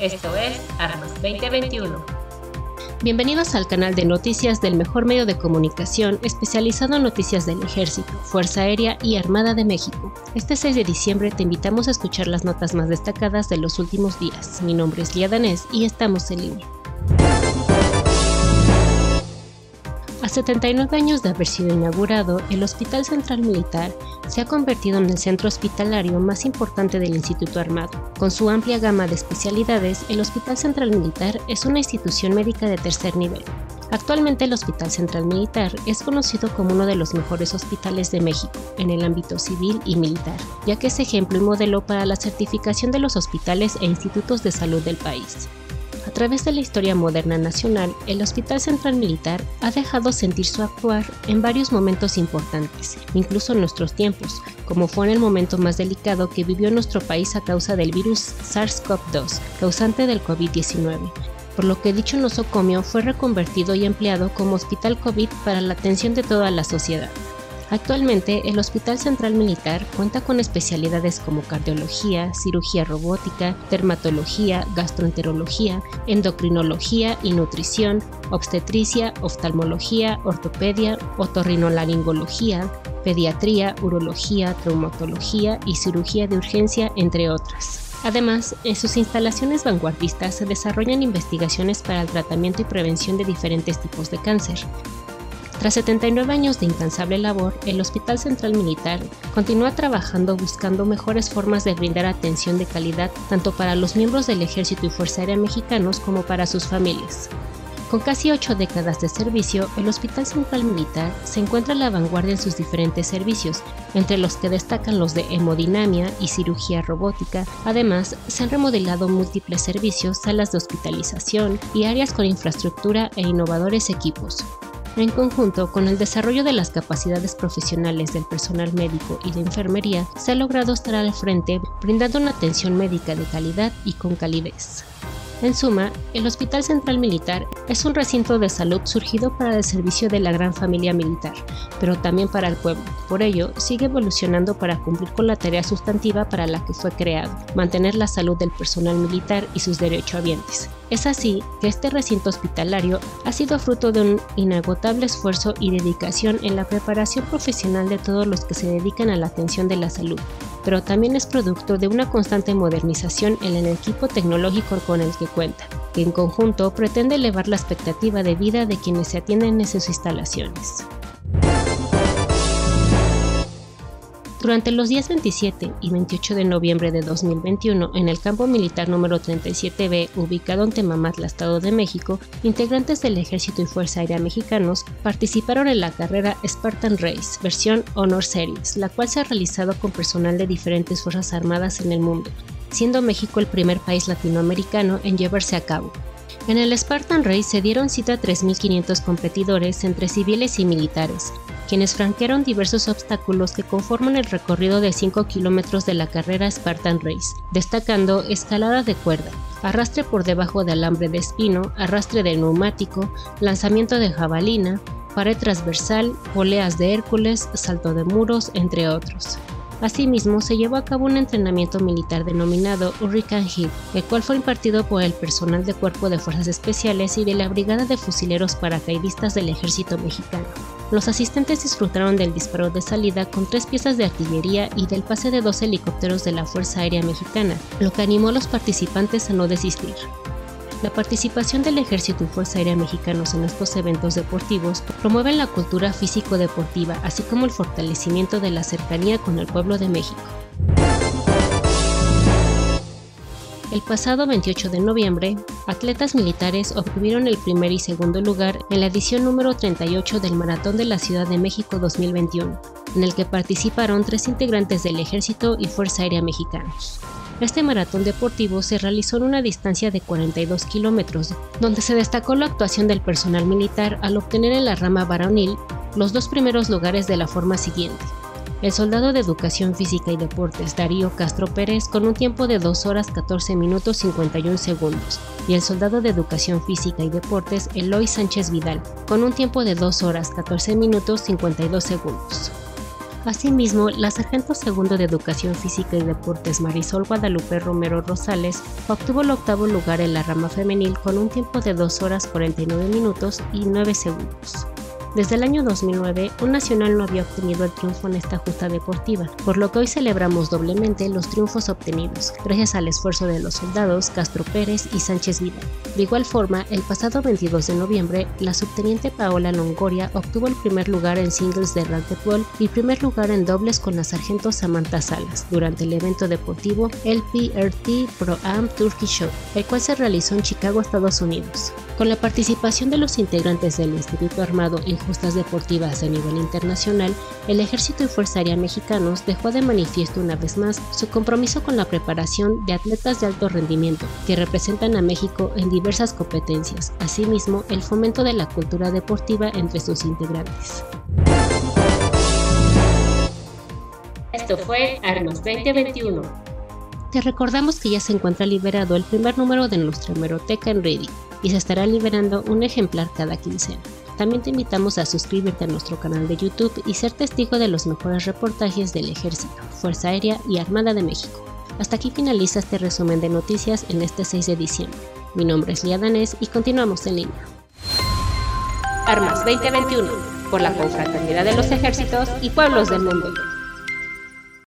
Esto es Armas 2021. Bienvenidos al canal de noticias del mejor medio de comunicación especializado en noticias del Ejército, Fuerza Aérea y Armada de México. Este 6 de diciembre te invitamos a escuchar las notas más destacadas de los últimos días. Mi nombre es Lía Danés y estamos en línea. A 79 años de haber sido inaugurado, el Hospital Central Militar se ha convertido en el centro hospitalario más importante del Instituto Armado. Con su amplia gama de especialidades, el Hospital Central Militar es una institución médica de tercer nivel. Actualmente el Hospital Central Militar es conocido como uno de los mejores hospitales de México en el ámbito civil y militar, ya que es ejemplo y modelo para la certificación de los hospitales e institutos de salud del país. A través de la historia moderna nacional, el Hospital Central Militar ha dejado sentir su actuar en varios momentos importantes, incluso en nuestros tiempos, como fue en el momento más delicado que vivió nuestro país a causa del virus SARS-CoV-2, causante del COVID-19, por lo que dicho nosocomio fue reconvertido y empleado como hospital COVID para la atención de toda la sociedad. Actualmente, el Hospital Central Militar cuenta con especialidades como cardiología, cirugía robótica, dermatología, gastroenterología, endocrinología y nutrición, obstetricia, oftalmología, ortopedia, otorrinolaringología, pediatría, urología, traumatología y cirugía de urgencia, entre otras. Además, en sus instalaciones vanguardistas se desarrollan investigaciones para el tratamiento y prevención de diferentes tipos de cáncer. Tras 79 años de incansable labor, el Hospital Central Militar continúa trabajando buscando mejores formas de brindar atención de calidad tanto para los miembros del Ejército y Fuerza Aérea mexicanos como para sus familias. Con casi ocho décadas de servicio, el Hospital Central Militar se encuentra a la vanguardia en sus diferentes servicios, entre los que destacan los de hemodinamia y cirugía robótica. Además, se han remodelado múltiples servicios, salas de hospitalización y áreas con infraestructura e innovadores equipos. En conjunto con el desarrollo de las capacidades profesionales del personal médico y de enfermería, se ha logrado estar al frente brindando una atención médica de calidad y con calidez. En suma, el Hospital Central Militar es un recinto de salud surgido para el servicio de la gran familia militar, pero también para el pueblo. Por ello, sigue evolucionando para cumplir con la tarea sustantiva para la que fue creado, mantener la salud del personal militar y sus derechohabientes. Es así que este recinto hospitalario ha sido fruto de un inagotable esfuerzo y dedicación en la preparación profesional de todos los que se dedican a la atención de la salud, pero también es producto de una constante modernización en el equipo tecnológico con el que cuenta, que en conjunto pretende elevar la expectativa de vida de quienes se atienden en sus instalaciones. Durante los días 27 y 28 de noviembre de 2021, en el campo militar número 37B, ubicado en Temamatla, Estado de México, integrantes del Ejército y Fuerza Aérea mexicanos participaron en la carrera Spartan Race, versión Honor Series, la cual se ha realizado con personal de diferentes fuerzas armadas en el mundo, siendo México el primer país latinoamericano en llevarse a cabo. En el Spartan Race se dieron cita a 3.500 competidores entre civiles y militares, quienes franquearon diversos obstáculos que conforman el recorrido de 5 kilómetros de la carrera Spartan Race, destacando escalada de cuerda, arrastre por debajo de alambre de espino, arrastre de neumático, lanzamiento de jabalina, pared transversal, poleas de Hércules, salto de muros, entre otros. Asimismo, se llevó a cabo un entrenamiento militar denominado Hurricane Hit, el cual fue impartido por el personal del Cuerpo de Fuerzas Especiales y de la Brigada de Fusileros Paracaidistas del Ejército Mexicano. Los asistentes disfrutaron del disparo de salida con tres piezas de artillería y del pase de dos helicópteros de la Fuerza Aérea Mexicana, lo que animó a los participantes a no desistir. La participación del Ejército y Fuerza Aérea Mexicanos en estos eventos deportivos promueven la cultura físico-deportiva, así como el fortalecimiento de la cercanía con el pueblo de México. El pasado 28 de noviembre, atletas militares obtuvieron el primer y segundo lugar en la edición número 38 del Maratón de la Ciudad de México 2021, en el que participaron tres integrantes del Ejército y Fuerza Aérea Mexicanos. Este maratón deportivo se realizó en una distancia de 42 kilómetros, donde se destacó la actuación del personal militar al obtener en la rama varonil los dos primeros lugares de la forma siguiente. El soldado de Educación Física y Deportes Darío Castro Pérez con un tiempo de 2 horas 14 minutos 51 segundos y el soldado de Educación Física y Deportes Eloy Sánchez Vidal con un tiempo de 2 horas 14 minutos 52 segundos. Asimismo, la sargento segundo de Educación Física y Deportes Marisol Guadalupe Romero Rosales obtuvo el octavo lugar en la rama femenil con un tiempo de 2 horas 49 minutos y 9 segundos. Desde el año 2009, un nacional no había obtenido el triunfo en esta justa deportiva, por lo que hoy celebramos doblemente los triunfos obtenidos, gracias al esfuerzo de los soldados Castro Pérez y Sánchez Vidal. De igual forma, el pasado 22 de noviembre, la subteniente Paola Longoria obtuvo el primer lugar en singles de racquetball y primer lugar en dobles con la sargento Samantha Salas durante el evento deportivo el PRT Pro Am Turkey Show, el cual se realizó en Chicago, Estados Unidos. Con la participación de los integrantes del Instituto Armado en justas deportivas a nivel internacional, el Ejército y Fuerza Aérea mexicanos dejó de manifiesto una vez más su compromiso con la preparación de atletas de alto rendimiento que representan a México en diversas competencias, asimismo el fomento de la cultura deportiva entre sus integrantes. Esto fue Armas 2021. Te recordamos que ya se encuentra liberado el primer número de nuestra hemeroteca en Reddit y se estará liberando un ejemplar cada quincena. También te invitamos a suscribirte a nuestro canal de YouTube y ser testigo de los mejores reportajes del Ejército, Fuerza Aérea y Armada de México. Hasta aquí finaliza este resumen de noticias en este 6 de diciembre. Mi nombre es Lía Danés y continuamos en línea. Armas 2021, por la confraternidad de los ejércitos y pueblos del mundo.